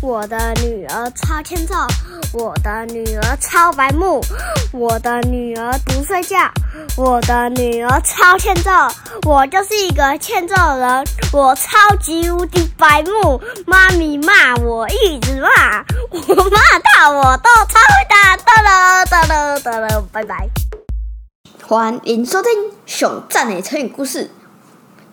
我的女儿超欠揍，我的女儿超白目，我的女儿不睡觉，我的女儿超欠揍，我就是一个欠揍人，我超级无敌白目，妈咪骂我一直骂，我骂到我都超会打，哒了哒了哒了，拜拜。欢迎收听《熊赞的成语故事》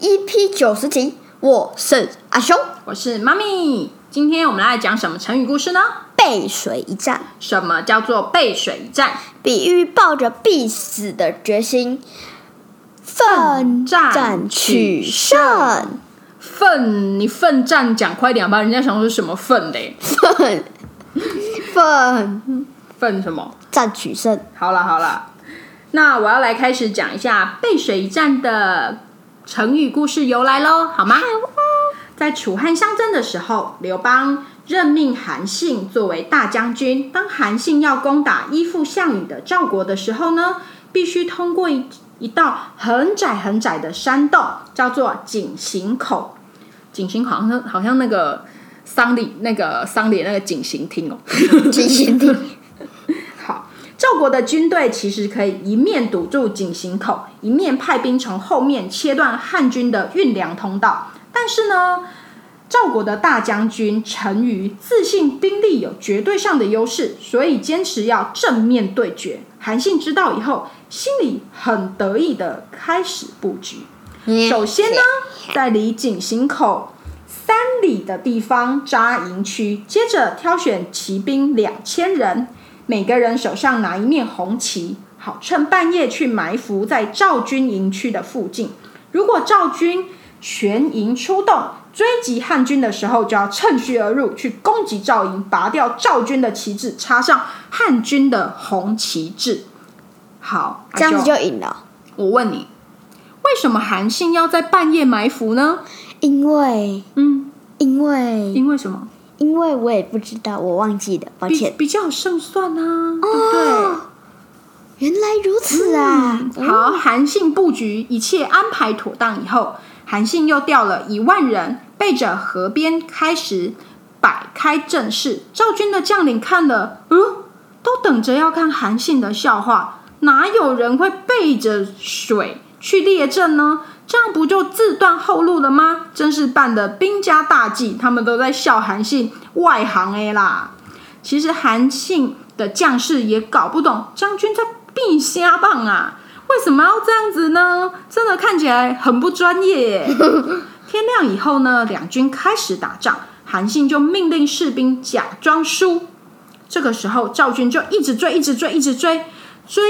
EP 九十集，我是阿熊，我是妈咪。今天我们来讲什么成语故事呢？背水一战，什么叫做背水一战？比喻抱着必死的决心，奋战取胜。奋，你奋战讲快点吧，人家想说什么奋嘞？奋奋奋什么？战取胜。好了好了，那我要来开始讲一下背水一战的成语故事由来喽，好吗？在楚汉相争的时候，刘邦任命韩信作为大将军。当韩信要攻打依附项羽的赵国的时候呢，必须通过一一道很窄很窄的山洞，叫做井陉口。井陉好像好像那个丧礼那个丧礼那个井陉厅哦，井陉厅。好，赵国的军队其实可以一面堵住井陉口，一面派兵从后面切断汉军的运粮通道。但是呢，赵国的大将军陈馀自信兵力有绝对上的优势，所以坚持要正面对决。韩信知道以后，心里很得意的开始布局。首先呢，在离井陉口三里的地方扎营区，接着挑选骑兵两千人，每个人手上拿一面红旗，好趁半夜去埋伏在赵军营区的附近。如果赵军全营出动追击汉军的时候，就要趁虚而入，去攻击赵营，拔掉赵军的旗帜，插上汉军的红旗帜。好，这样子就赢了。我问你，为什么韩信要在半夜埋伏呢？因为，嗯，因为，因为什么？因为我也不知道，我忘记了，抱歉。比较有胜算啊，对不对？原来如此啊！好，韩信布局一切安排妥当以后。韩信又调了一万人，背着河边开始摆开阵势。赵军的将领看了，嗯，都等着要看韩信的笑话。哪有人会背着水去列阵呢？这样不就自断后路了吗？真是办的兵家大忌。他们都在笑韩信外行哎啦。其实韩信的将士也搞不懂，将军在避瞎棒啊。为什么要这样子呢？真的看起来很不专业。天亮以后呢，两军开始打仗，韩信就命令士兵假装输。这个时候，赵军就一直追，一直追，一直追，追。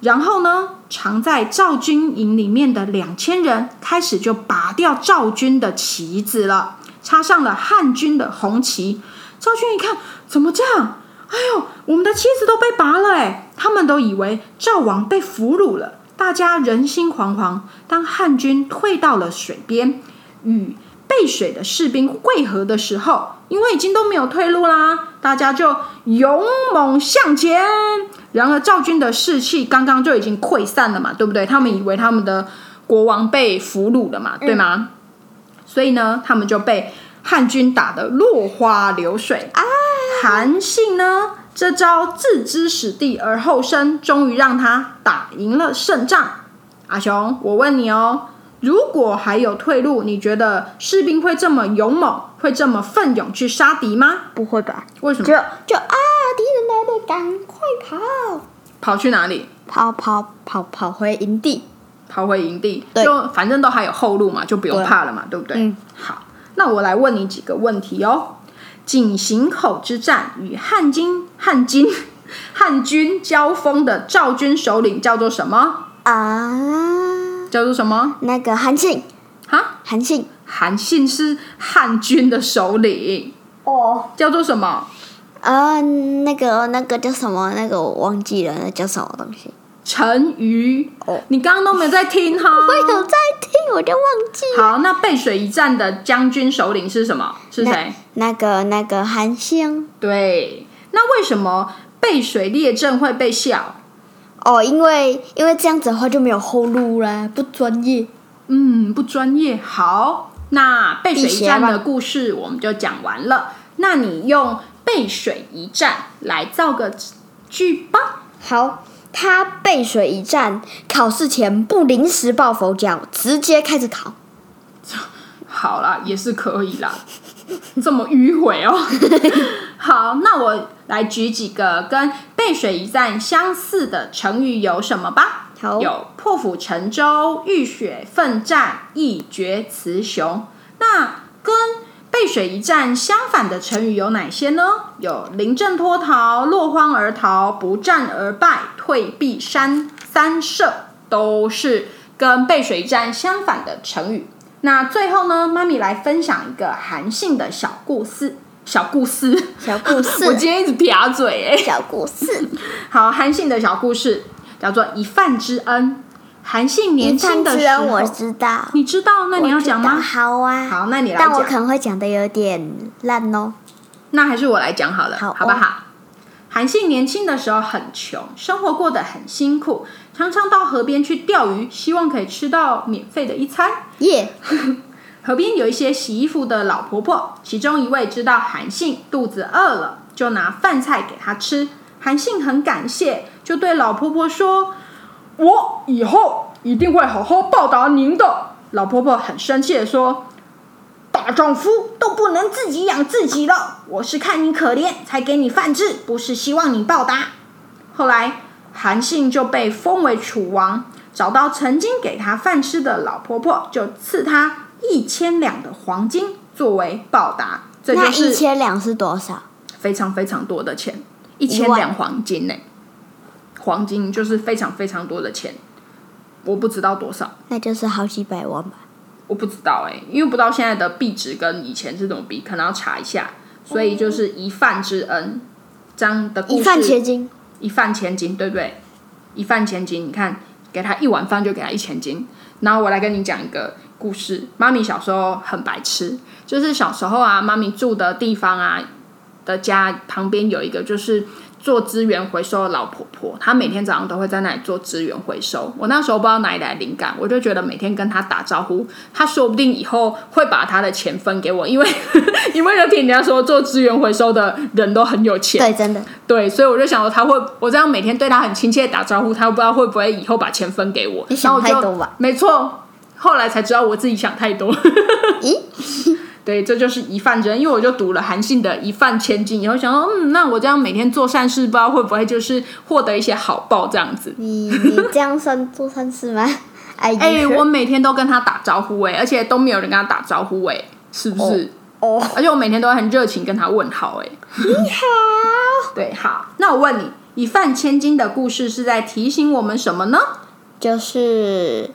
然后呢，藏在赵军营里面的两千人开始就拔掉赵军的旗子了，插上了汉军的红旗。赵军一看，怎么这样？哎呦，我们的妻子都被拔了哎！他们都以为赵王被俘虏了，大家人心惶惶。当汉军退到了水边，与背水的士兵汇合的时候，因为已经都没有退路啦，大家就勇猛向前。然而赵军的士气刚刚就已经溃散了嘛，对不对？他们以为他们的国王被俘虏了嘛，对吗？所以呢，他们就被汉军打得落花流水啊！韩信呢？这招置之死地而后生，终于让他打赢了胜仗。阿雄，我问你哦，如果还有退路，你觉得士兵会这么勇猛，会这么奋勇去杀敌吗？不会吧？为什么？就就啊，敌人来了，赶快跑！跑去哪里？跑跑跑跑回营地，跑回营地。就反正都还有后路嘛，就不用怕了嘛，对不对？嗯。好，那我来问你几个问题哦。井陉口之战与汉军汉军汉军交锋的赵军首领叫做什么啊？叫做什么？那个韩信啊？韩信，韩信是汉军的首领哦。叫做什么？呃，那个那个叫什么？那个我忘记了，那叫什么东西？陈馀哦，你刚刚都没有在听哈？我有在听，我就忘记。好，那背水一战的将军首领是什么？是谁？那个那个韩信。对，那为什么背水列阵会被笑？哦，因为因为这样子的话就没有后路了，不专业。嗯，不专业。好，那背水一战的故事我们就讲完了。那你用背水一战来造个句吧。好，他背水一战，考试前不临时抱佛脚，直接开始考。好啦，也是可以啦，这么迂回哦。好，那我来举几个跟背水一战相似的成语有什么吧？好有破釜沉舟、浴血奋战、一决雌雄。那跟背水一战相反的成语有哪些呢？有临阵脱逃、落荒而逃、不战而败、退避山三舍，都是跟背水一战相反的成语。那最后呢，妈咪来分享一个韩信的小故事。小故事，小故事 我今天一直撇嘴哎。小故事，好，韩信的小故事叫做一饭之恩。韩信年轻的时候，我知道，你知道？那你要讲吗？好啊，好，那你来但我可。能会讲的有点烂哦。那还是我来讲好了，好哦好不好？韩信年轻的时候很穷，生活过得很辛苦，常常到河边去钓鱼，希望可以吃到免费的一餐。耶、河边有一些洗衣服的老婆婆，其中一位知道韩信肚子饿了，就拿饭菜给他吃。韩信很感谢，就对老婆婆说：“我以后一定会好好报答您的。”老婆婆很生气的说：“大丈夫都不能自己养自己了，我是看你可怜才给你饭吃，不是希望你报答。”后来韩信就被封为楚王，找到曾经给他饭吃的老婆婆，就赐他一千两的黄金作为报答。这那一就是千两是多少？非常非常多的钱，一千两黄金呢、黄金就是非常非常多的钱，我不知道多少，那就是好几百万吧。我不知道哎、因为不知道现在的币值跟以前是怎么比，可能要查一下。所以就是一饭之恩，这样的故事一饭千金，一饭千金，对不对？一饭千金，你看，给他一碗饭就给他一千金。然后我来跟你讲一个故事。妈咪小时候很白痴，就是小时候啊，妈咪住的地方啊的家旁边有一个就是做资源回收的老婆婆，她每天早上都会在那里做资源回收。我那时候不知道哪里来的灵感，我就觉得每天跟她打招呼，她说不定以后会把她的钱分给我，因为 因为有听人家说做资源回收的人都很有钱，对，真的。对，所以我就想说她会，我这样每天对她很亲切地打招呼，他不知道会不会以后把钱分给我。你想我太多吧没错，后来才知道我自己想太多。咦，对，这就是一饭之恩，因为我就读了韩信的一饭千金，以后想说，嗯，那我这样每天做善事，不知道会不会就是获得一些好报这样子。你你这样算做善事吗？哎哎、我每天都跟他打招呼哎、而且都没有人跟他打招呼哎、是不是？哦，而且我每天都很热情跟他问好哎、你好，对，好，那我问你，一饭千金的故事是在提醒我们什么呢？就是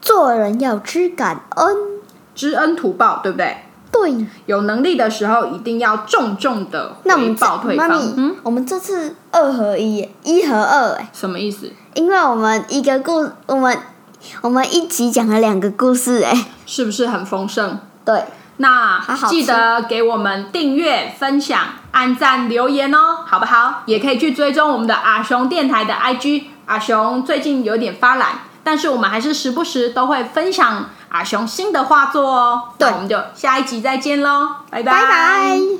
做人要知感恩。知恩图报，对不对？对，有能力的时候，一定要重重的回报对方。妈咪，嗯，我们这次二合一，一和二哎，什么意思？因为我们一个故，我们我们一起讲了两个故事哎，是不是很丰盛？对，那记得给我们订阅、分享、按赞、留言哦，好不好？也可以去追踪我们的阿雄电台的 IG。阿雄最近有点发懒，但是我们还是时不时都会分享阿雄新的画作哦。对那我们就下一集再见喽，拜拜拜。